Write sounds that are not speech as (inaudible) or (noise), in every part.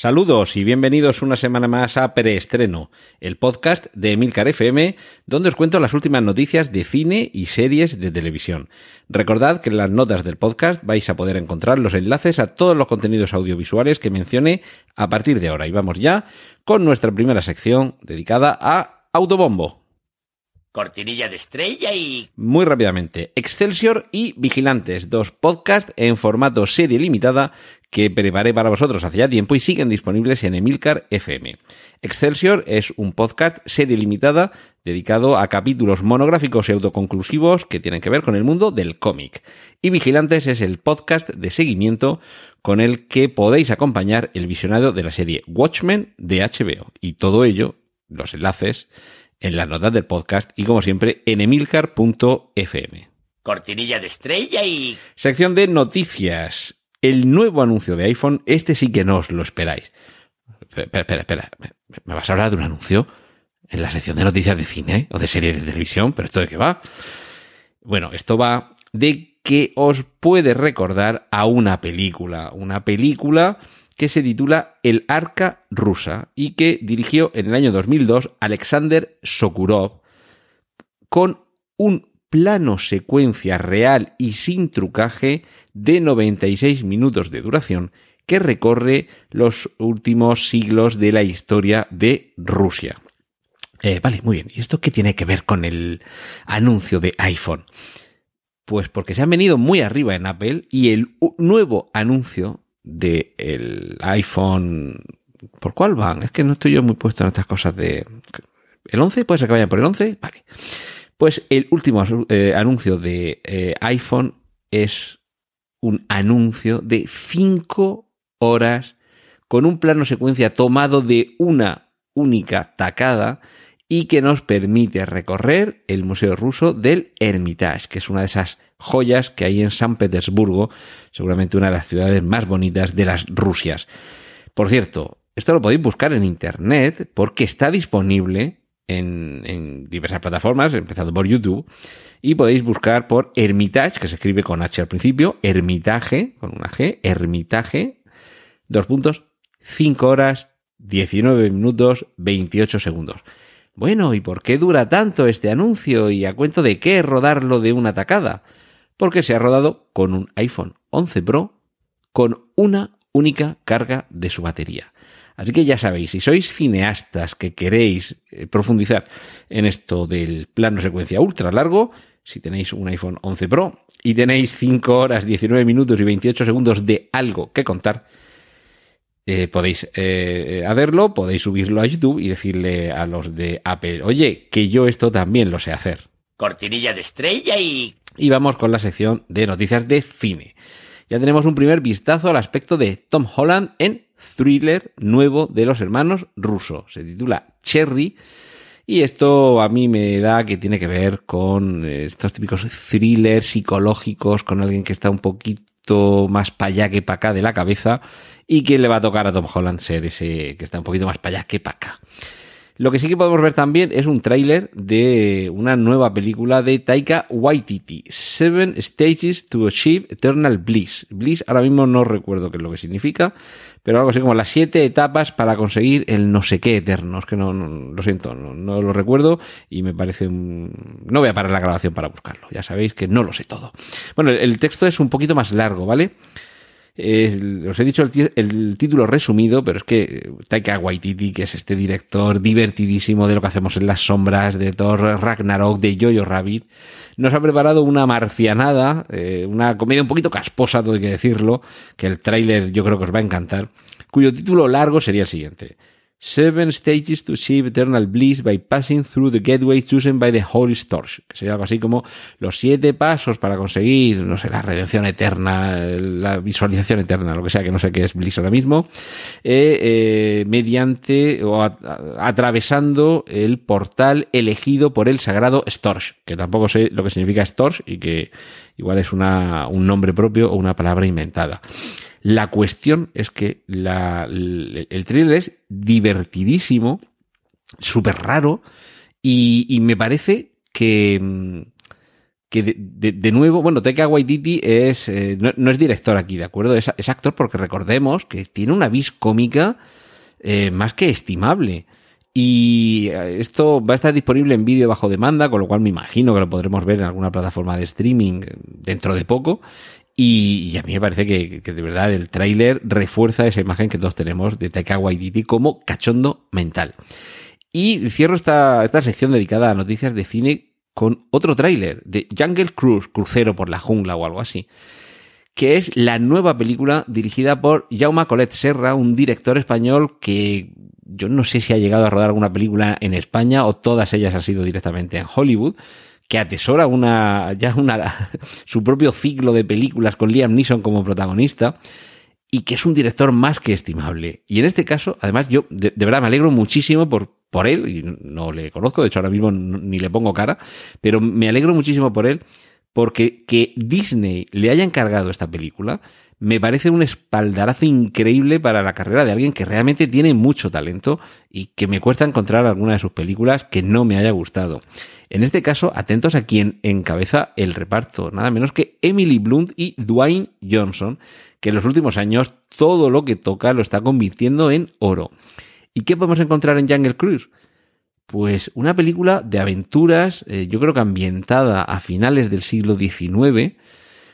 Saludos y bienvenidos una semana más a Preestreno, el podcast de Emilcar FM, donde os cuento las últimas noticias de cine y series de televisión. Recordad que en las notas del podcast vais a poder encontrar los enlaces a todos los contenidos audiovisuales que mencione a partir de ahora. Y vamos ya con nuestra primera sección dedicada a Autobombo. Cortinilla de estrella y... Muy rápidamente, Excelsior y Vigilantes, dos podcasts en formato serie limitada que preparé para vosotros hace ya tiempo y siguen disponibles en Emilcar FM. Excelsior es un podcast serie limitada dedicado a capítulos monográficos y autoconclusivos que tienen que ver con el mundo del cómic. Y Vigilantes es el podcast de seguimiento con el que podéis acompañar el visionado de la serie Watchmen de HBO. Y todo ello, los enlaces, en las notas del podcast y como siempre en emilcar.fm. Cortinilla de estrella y... Sección de noticias. El nuevo anuncio de iPhone, este sí que no os lo esperáis. Espera, espera, espera. ¿Me vas a hablar de un anuncio? En la sección de noticias de cine o de series de televisión, pero ¿esto de qué va? Bueno, esto va de que os puede recordar a una película. Una película que se titula El Arca Rusa y que dirigió en el año 2002 Alexander Sokurov con un plano secuencia real y sin trucaje de 96 minutos de duración que recorre los últimos siglos de la historia de Rusia. Eh, vale, muy bien. ¿Y esto qué tiene que ver con el anuncio de iPhone? Pues porque se han venido muy arriba en Apple y el nuevo anuncio del iPhone. ¿Por cuál van? Es que no estoy yo muy puesto en estas cosas de. ¿El 11? ¿Puede ser que vayan por el 11? Vale. Pues el último eh, anuncio de eh, iPhone es un anuncio de 5 horas con un plano secuencia tomado de una única tacada y que nos permite recorrer el Museo Ruso del Hermitage, que es una de esas joyas que hay en San Petersburgo, seguramente una de las ciudades más bonitas de las Rusias. Por cierto, esto lo podéis buscar en Internet porque está disponible en, diversas plataformas, empezando por YouTube, y podéis buscar por Hermitage, que se escribe con H al principio, Hermitage, con una G, Hermitage, dos puntos, 5 horas, 19 minutos, 28 segundos. Bueno, ¿y por qué dura tanto este anuncio y a cuento de qué rodarlo de una tacada? Porque se ha rodado con un iPhone 11 Pro con una única carga de su batería. Así que ya sabéis, si sois cineastas que queréis eh, profundizar en esto del plano secuencia ultra largo, si tenéis un iPhone 11 Pro y tenéis 5 horas, 19 minutos y 28 segundos de algo que contar, eh, podéis eh, hacerlo, podéis subirlo a YouTube y decirle a los de Apple, oye, que yo esto también lo sé hacer. Cortinilla de estrella y... Y vamos con la sección de noticias de cine. Ya tenemos un primer vistazo al aspecto de Tom Holland en thriller nuevo de los hermanos rusos. Se titula Cherry. Y esto a mí me da que tiene que ver con eh, estos típicos thrillers psicológicos, con alguien que está un poquito más para allá que para acá de la cabeza y que le va a tocar a Tom Holland ser ese que está un poquito más para allá que para acá. Lo que sí que podemos ver también es un tráiler de una nueva película de Taika Waititi, Seven Stages to Achieve Eternal Bliss. Bliss ahora mismo no recuerdo qué es lo que significa, pero algo así como las siete etapas para conseguir el no sé qué eterno. Es que no, lo siento, no, lo recuerdo y me parece un... No voy a parar la grabación para buscarlo, ya sabéis que no lo sé todo. Bueno, el texto es un poquito más largo, ¿vale? Eh, os he dicho el, título resumido, pero es que Taika Waititi, que es este director divertidísimo de lo que hacemos en las sombras, de Thor Ragnarok, de Jojo Rabbit, nos ha preparado una marcianada, eh, una comedia un poquito casposa, hay que decirlo, que el tráiler yo creo que os va a encantar, cuyo título largo sería el siguiente. Seven Stages to Achieve Eternal Bliss by Passing Through the Gateway Chosen by the Holy Stars, que sería algo así como los siete pasos para conseguir, no sé, la redención eterna, la visualización eterna, lo que sea, que no sé qué es Bliss ahora mismo, eh, eh, mediante o atravesando el portal elegido por el sagrado Storch, que tampoco sé lo que significa Storch y que igual es una, un nombre propio o una palabra inventada. La cuestión es que el, el thriller es divertidísimo, súper raro, y, me parece que, mm, de, nuevo, bueno, Taika Waititi es, eh, no, es director aquí, ¿de acuerdo? Es, actor porque recordemos que tiene una vis cómica eh, más que estimable. Y eh, esto va a estar disponible en vídeo bajo demanda, con lo cual me imagino que lo podremos ver en alguna plataforma de streaming dentro de poco. Y, a mí me parece que, que de verdad el tráiler refuerza esa imagen que todos tenemos de Taika Waititi como cachondo mental. Y cierro esta, esta sección dedicada a noticias de cine con otro tráiler de Jungle Cruise, Crucero por la Jungla o algo así, que es la nueva película dirigida por Jaume Colet Serra, un director español que yo no sé si ha llegado a rodar alguna película en España o todas ellas han sido directamente en Hollywood, que atesora una ya una (laughs) su propio ciclo de películas con Liam Neeson como protagonista y que es un director más que estimable. Y en este caso, además, yo de, de verdad me alegro muchísimo por, por él, y no le conozco, de hecho ahora mismo ni le pongo cara, pero me alegro muchísimo por él, porque que Disney le haya encargado esta película me parece un espaldarazo increíble para la carrera de alguien que realmente tiene mucho talento y que me cuesta encontrar alguna de sus películas que no me haya gustado. En este caso, atentos a quien encabeza el reparto, nada menos que Emily Blunt y Dwayne Johnson, que en los últimos años todo lo que toca lo está convirtiendo en oro. ¿Y qué podemos encontrar en Jungle Cruise? Pues una película de aventuras, eh, yo creo que ambientada a finales del siglo XIX,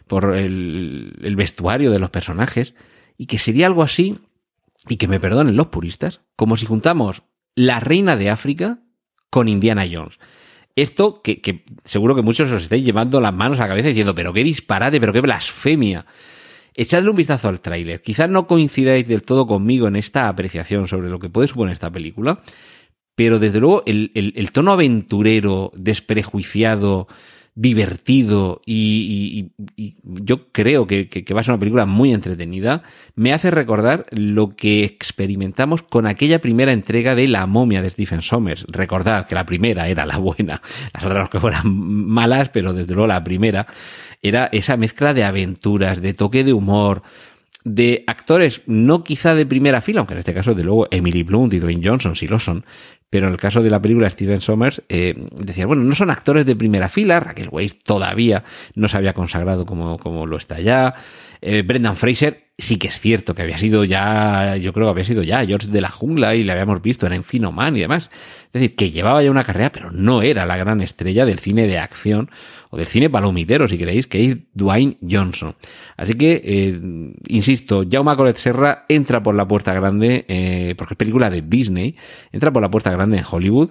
por el, vestuario de los personajes, y que sería algo así, y que me perdonen los puristas, como si juntamos La Reina de África con Indiana Jones. Esto que, que seguro que muchos os estáis llevando las manos a la cabeza diciendo, pero qué disparate, pero qué blasfemia. Echadle un vistazo al tráiler. Quizás no coincidáis del todo conmigo en esta apreciación sobre lo que puede suponer esta película, pero desde luego el, el- tono aventurero, desprejuiciado, divertido y, y- yo creo que, que- va a ser una película muy entretenida, me hace recordar lo que experimentamos con aquella primera entrega de La momia de Stephen Sommers. Recordad que la primera era la buena, las otras que fueran malas, pero desde luego la primera era esa mezcla de aventuras, de toque de humor, de actores no quizá de primera fila, aunque en este caso, de luego, Emily Blunt y Dwayne Johnson sí lo son, pero en el caso de la película Steven Sommers, eh, decía, bueno, no son actores de primera fila, Raquel Weisz todavía no se había consagrado como, como lo está ya, eh, Brendan Fraser sí que es cierto que había sido ya, yo creo que había sido ya George de la Jungla y le habíamos visto en Encino Man y demás. Es decir, que llevaba ya una carrera, pero no era la gran estrella del cine de acción o del cine palomitero, si queréis, que es Dwayne Johnson. Así que, eh, insisto, Jaume Colet Serra entra por la puerta grande, eh, porque es película de Disney, entra por la puerta grande en Hollywood.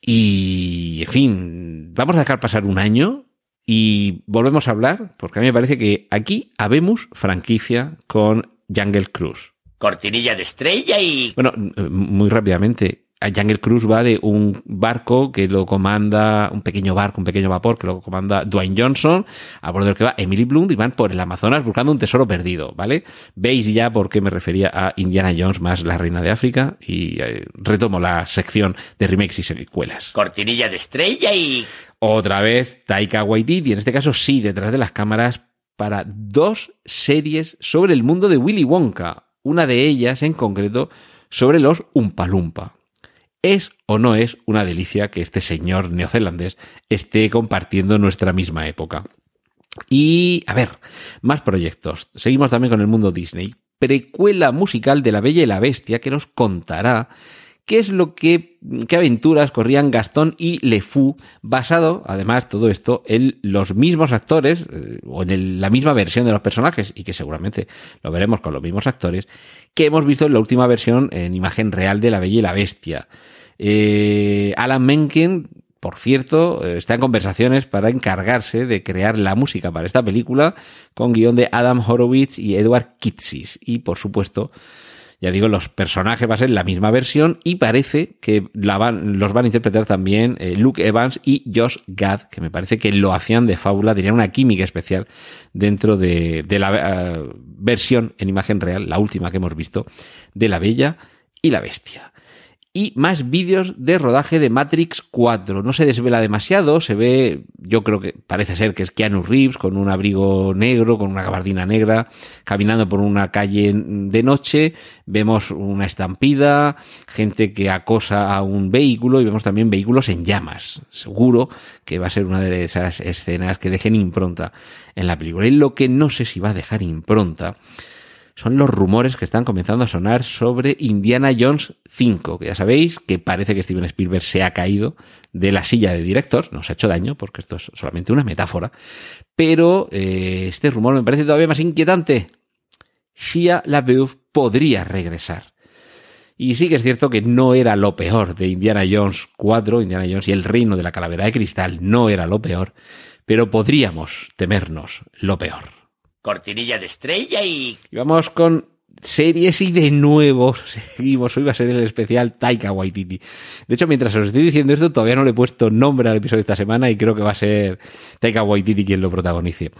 Y, en fin, vamos a dejar pasar un año y volvemos a hablar, porque a mí me parece que aquí habemos franquicia con Jungle Cruise. Cortinilla de estrella y... Bueno, muy rápidamente. Jungle Cruise va de un barco que lo comanda, un pequeño barco, un pequeño vapor que lo comanda Dwayne Johnson, a bordo del que va Emily Blunt y van por el Amazonas buscando un tesoro perdido, ¿vale? Veis ya por qué me refería a Indiana Jones más la reina de África y eh, retomo la sección de remakes y secuelas. Cortinilla de estrella y... Otra vez Taika Waititi, en este caso sí, detrás de las cámaras, para dos series sobre el mundo de Willy Wonka. Una de ellas, en concreto, sobre los Umpalumpa. ¿Es o no es una delicia que este señor neozelandés esté compartiendo nuestra misma época? Y, a ver, más proyectos. Seguimos también con el mundo Disney. Precuela musical de La Bella y la Bestia que nos contará qué es lo que, qué aventuras corrían Gastón y Le Fou, basado, además, todo esto en los mismos actores, eh, o en la misma versión de los personajes, y que seguramente lo veremos con los mismos actores, que hemos visto en la última versión en imagen real de La Bella y la Bestia. Eh, Alan Menken, por cierto, eh, está en conversaciones para encargarse de crear la música para esta película, con guion de Adam Horowitz y Edward Kitsis. Y, por supuesto, Ya digo, los personajes va a ser la misma versión y parece que la van, los van a interpretar también eh, Luke Evans y Josh Gad, que me parece que lo hacían de fábula, tenían una química especial dentro de, la eh, versión en imagen real, la última que hemos visto, de La Bella y la Bestia y más vídeos de rodaje de Matrix 4. No se desvela demasiado, se ve, yo creo que parece ser que es Keanu Reeves con un abrigo negro, con una gabardina negra, caminando por una calle de noche. Vemos una estampida, gente que acosa a un vehículo y vemos también vehículos en llamas. Seguro que va a ser una de esas escenas que dejen impronta en la película. Y lo que no sé si va a dejar impronta son los rumores que están comenzando a sonar sobre Indiana Jones 5, que ya sabéis que parece que Steven Spielberg se ha caído de la silla de director, no se ha hecho daño porque esto es solamente una metáfora, pero eh, este rumor me parece todavía más inquietante. Shia LaBeouf podría regresar. Y sí que es cierto que no era lo peor de Indiana Jones 4, Indiana Jones y el reino de la calavera de cristal no era lo peor, pero podríamos temernos lo peor cortinilla de estrella y... y... vamos con series y de nuevo seguimos. Hoy va a ser el especial Taika Waititi. De hecho, mientras os estoy diciendo esto, todavía no le he puesto nombre al episodio de esta semana y creo que va a ser Taika Waititi quien lo protagonice.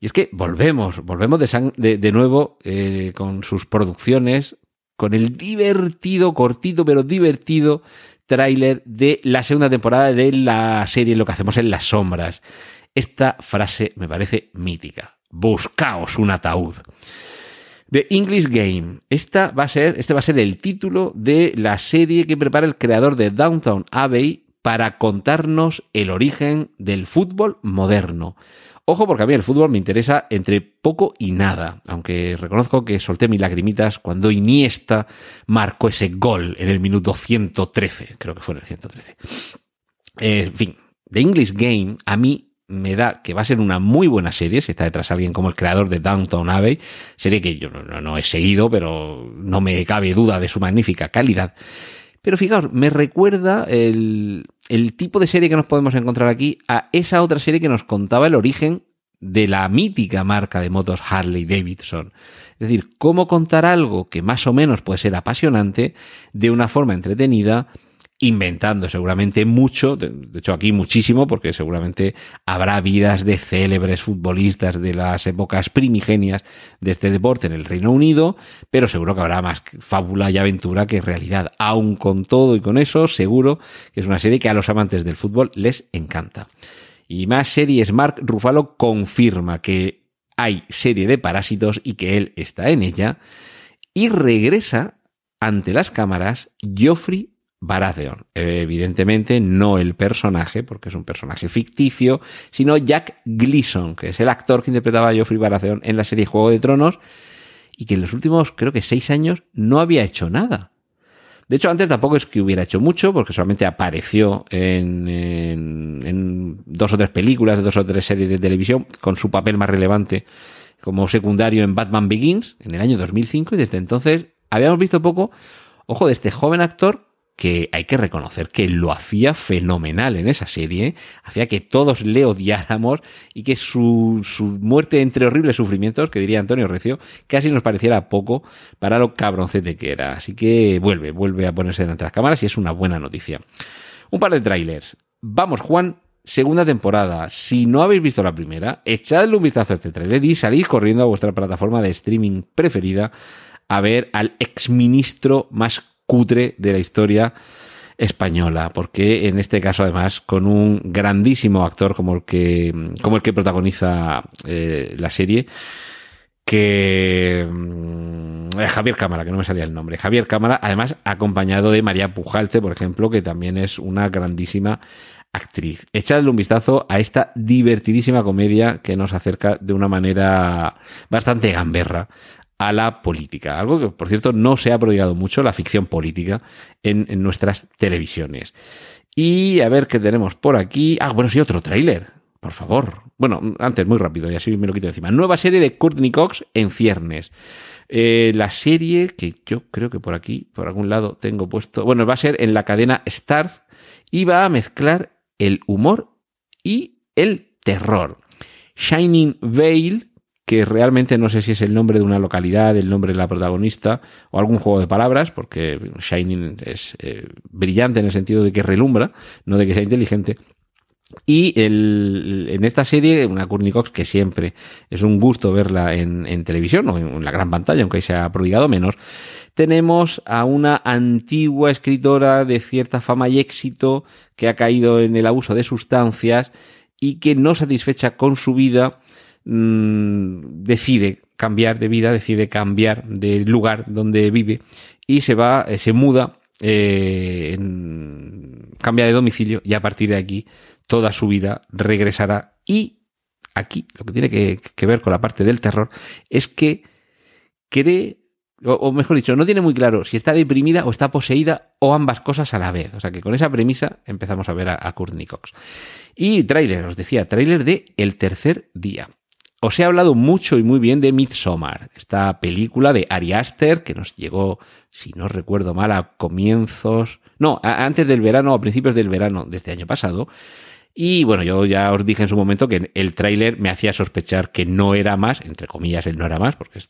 Y es que volvemos, volvemos de, de, de nuevo eh, con sus producciones, con el divertido, cortito pero divertido tráiler de la segunda temporada de la serie Lo que hacemos en las sombras. Esta frase me parece mítica buscaos un ataúd. The English Game. Esta va a ser, este va a ser el título de la serie que prepara el creador de Downtown Abbey para contarnos el origen del fútbol moderno. Ojo porque a mí el fútbol me interesa entre poco y nada, aunque reconozco que solté mis lagrimitas cuando Iniesta marcó ese gol en el minuto 113, creo que fue en el 113. Eh, en fin, The English Game a mí me da que va a ser una muy buena serie, si está detrás alguien como el creador de Downtown Abbey, serie que yo no, he seguido, pero no me cabe duda de su magnífica calidad. Pero fijaos, me recuerda el, el tipo de serie que nos podemos encontrar aquí a esa otra serie que nos contaba el origen de la mítica marca de motos Harley Davidson. Es decir, cómo contar algo que más o menos puede ser apasionante de una forma entretenida inventando seguramente mucho, de, hecho aquí muchísimo, porque seguramente habrá vidas de célebres futbolistas de las épocas primigenias de este deporte en el Reino Unido, pero seguro que habrá más fábula y aventura que realidad. Aun con todo y con eso, seguro que es una serie que a los amantes del fútbol les encanta. Y más series, Mark Ruffalo confirma que hay serie de parásitos y que él está en ella, y regresa ante las cámaras Geoffrey Baratheon. Evidentemente no el personaje, porque es un personaje ficticio, sino Jack Gleason, que es el actor que interpretaba a Joffrey Baratheon en la serie Juego de Tronos y que en los últimos, creo que seis años, no había hecho nada. De hecho, antes tampoco es que hubiera hecho mucho, porque solamente apareció en, en, en dos o tres películas, dos o tres series de televisión, con su papel más relevante como secundario en Batman Begins en el año 2005 y desde entonces habíamos visto poco, ojo, de este joven actor que hay que reconocer que lo hacía fenomenal en esa serie, hacía que todos le odiáramos y que su, su, muerte entre horribles sufrimientos, que diría Antonio Recio, casi nos pareciera poco para lo cabroncete que era. Así que vuelve, vuelve a ponerse delante de las cámaras y es una buena noticia. Un par de trailers. Vamos, Juan, segunda temporada. Si no habéis visto la primera, echadle un vistazo a este trailer y salid corriendo a vuestra plataforma de streaming preferida a ver al exministro más cutre de la historia española, porque en este caso además con un grandísimo actor como el que, como el que protagoniza eh, la serie, que eh, Javier Cámara, que no me salía el nombre, Javier Cámara, además acompañado de María Pujalte, por ejemplo, que también es una grandísima actriz. Echadle un vistazo a esta divertidísima comedia que nos acerca de una manera bastante gamberra a la política. Algo que, por cierto, no se ha prodigado mucho, la ficción política, en, nuestras televisiones. Y a ver qué tenemos por aquí. Ah, bueno, sí, otro tráiler. Por favor. Bueno, antes, muy rápido, y así me lo quito encima. Nueva serie de Courtney Cox en ciernes. Eh, la serie que yo creo que por aquí, por algún lado, tengo puesto. Bueno, va a ser en la cadena Starz y va a mezclar el humor y el terror. Shining Veil que realmente no sé si es el nombre de una localidad, el nombre de la protagonista o algún juego de palabras, porque Shining es eh, brillante en el sentido de que relumbra, no de que sea inteligente. Y en esta serie, una Courtney Cox que siempre es un gusto verla en, en televisión o en, la gran pantalla, aunque se ha prodigado menos, tenemos a una antigua escritora de cierta fama y éxito que ha caído en el abuso de sustancias y que no satisfecha con su vida mmm, decide cambiar de vida, decide cambiar de lugar donde vive y se va, eh, se muda, eh, cambia de domicilio y a partir de aquí toda su vida regresará. Y aquí lo que tiene que, ver con la parte del terror es que cree, o, o, mejor dicho, no tiene muy claro si está deprimida o está poseída o ambas cosas a la vez. O sea que con esa premisa empezamos a ver a, a Courtney Cox. Y tráiler, os decía, tráiler de El tercer día. Os he hablado mucho y muy bien de Midsommar, esta película de Ari Aster que nos llegó, si no recuerdo mal, a comienzos, no, a, antes del verano, a principios del verano de este año pasado, y bueno, yo ya os dije en su momento que el tráiler me hacía sospechar que no era más, entre comillas, el no era más, porque es,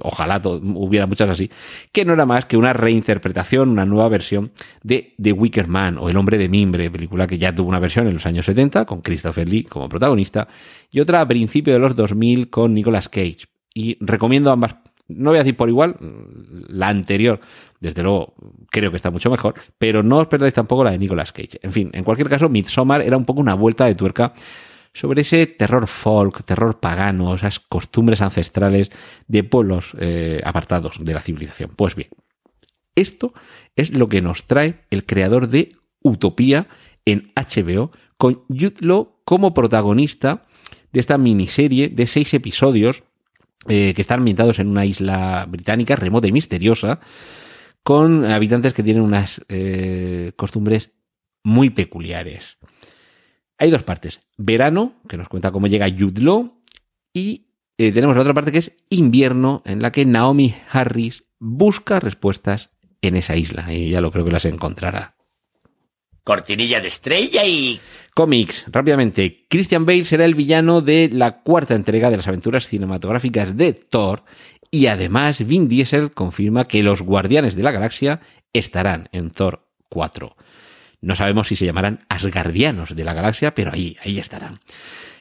ojalá hubiera muchas así, que no era más que una reinterpretación, una nueva versión de The Wicker Man o El hombre de mimbre, película que ya tuvo una versión en los años 70 con Christopher Lee como protagonista y otra a principios de los 2000 con Nicolas Cage. Y recomiendo ambas no voy a decir por igual, la anterior, desde luego, creo que está mucho mejor, pero no os perdáis tampoco la de Nicolas Cage. En fin, en cualquier caso, Midsommar era un poco una vuelta de tuerca sobre ese terror folk, terror pagano, esas costumbres ancestrales de pueblos eh, apartados de la civilización. Pues bien, esto es lo que nos trae el creador de Utopía en HBO, con Jude como protagonista de esta miniserie de seis episodios eh, que están ambientados en una isla británica remota y misteriosa, con habitantes que tienen unas eh, costumbres muy peculiares. Hay dos partes. Verano, que nos cuenta cómo llega Law, y eh, tenemos la otra parte que es invierno, en la que Naomi Harris busca respuestas en esa isla, y ya lo creo que las encontrará. Cortinilla de estrella y... Cómics, rápidamente. Christian Bale será el villano de la cuarta entrega de las aventuras cinematográficas de Thor y además Vin Diesel confirma que los Guardianes de la Galaxia estarán en Thor 4. No sabemos si se llamarán Asgardianos de la Galaxia, pero ahí, ahí estarán.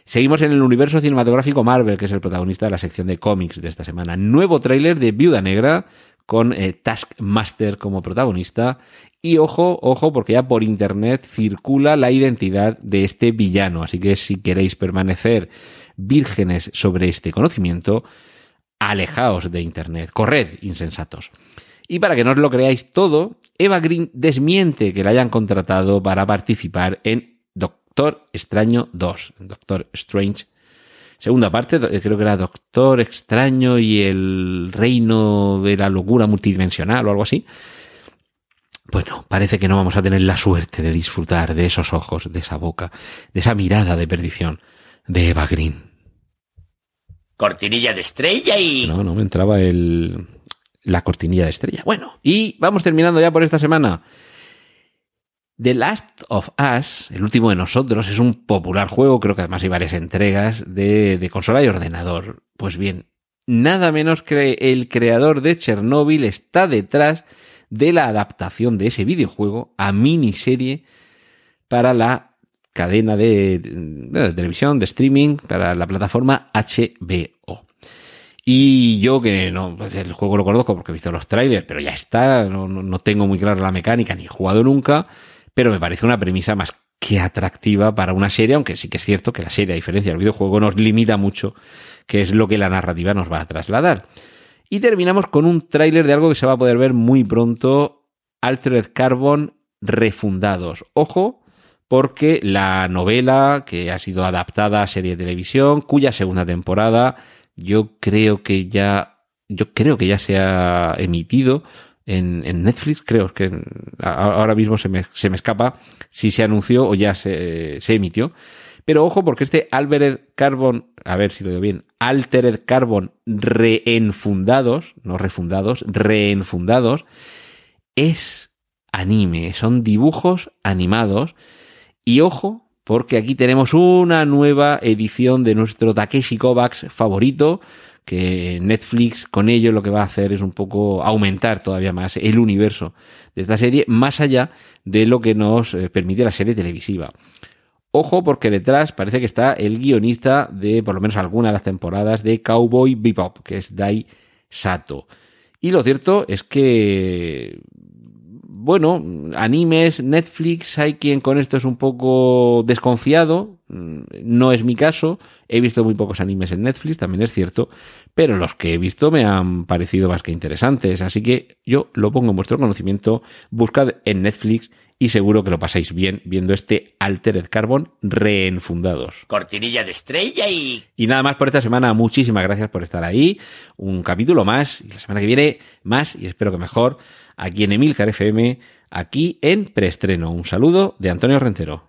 Seguimos en el universo cinematográfico Marvel, que es el protagonista de la sección de cómics de esta semana. Nuevo tráiler de Viuda Negra con eh, Taskmaster como protagonista y ojo, ojo, porque ya por internet circula la identidad de este villano. Así que si queréis permanecer vírgenes sobre este conocimiento, alejaos de internet. Corred, insensatos. Y para que no os lo creáis todo, Eva Green desmiente que la hayan contratado para participar en Doctor Extraño 2. Doctor Strange. Segunda parte, creo que era Doctor Extraño y el reino de la locura multidimensional o algo así. Bueno, parece que no vamos a tener la suerte de disfrutar de esos ojos, de esa boca, de esa mirada de perdición de Eva Green. Cortinilla de estrella y... No, no me entraba el... la cortinilla de estrella. Bueno, y vamos terminando ya por esta semana. The Last of Us, el último de nosotros, es un popular juego, creo que además hay varias entregas de, consola y ordenador. Pues bien, nada menos que el creador de Chernobyl está detrás de la adaptación de ese videojuego a miniserie para la cadena de, de, televisión, de streaming, para la plataforma HBO. Y yo que no, el juego lo conozco porque he visto los trailers, pero ya está, no, no tengo muy clara la mecánica ni he jugado nunca, pero me parece una premisa más que atractiva para una serie, aunque sí que es cierto que la serie, a diferencia del videojuego, nos limita mucho, que es lo que la narrativa nos va a trasladar. Y terminamos con un tráiler de algo que se va a poder ver muy pronto, Altered Carbon refundados. Ojo, porque la novela que ha sido adaptada a serie de televisión, cuya segunda temporada yo creo que ya yo creo que ya se ha emitido en, Netflix, creo que ahora mismo se me, se me, escapa si se anunció o ya se, se emitió. Pero ojo, porque este Altered Carbon, a ver si lo digo bien, Altered Carbon reenfundados, no refundados, reenfundados, es anime, son dibujos animados. Y ojo, porque aquí tenemos una nueva edición de nuestro Takeshi Kovacs favorito, que Netflix con ello lo que va a hacer es un poco aumentar todavía más el universo de esta serie, más allá de lo que nos eh, permite la serie televisiva. Ojo porque detrás parece que está el guionista de por lo menos alguna de las temporadas de Cowboy Bebop, que es Dai Sato. Y lo cierto es que, bueno, animes, Netflix, hay quien con esto es un poco desconfiado, no es mi caso, he visto muy pocos animes en Netflix, también es cierto, pero los que he visto me han parecido más que interesantes, así que yo lo pongo en vuestro conocimiento, buscad en Netflix y seguro que lo pasáis bien viendo este Altered Carbon reenfundados. Cortinilla de estrella y... Y nada más por esta semana, muchísimas gracias por estar ahí, un capítulo más, y la semana que viene más, y espero que mejor, aquí en Emilcar FM, aquí en Preestreno. Un saludo de Antonio Rentero.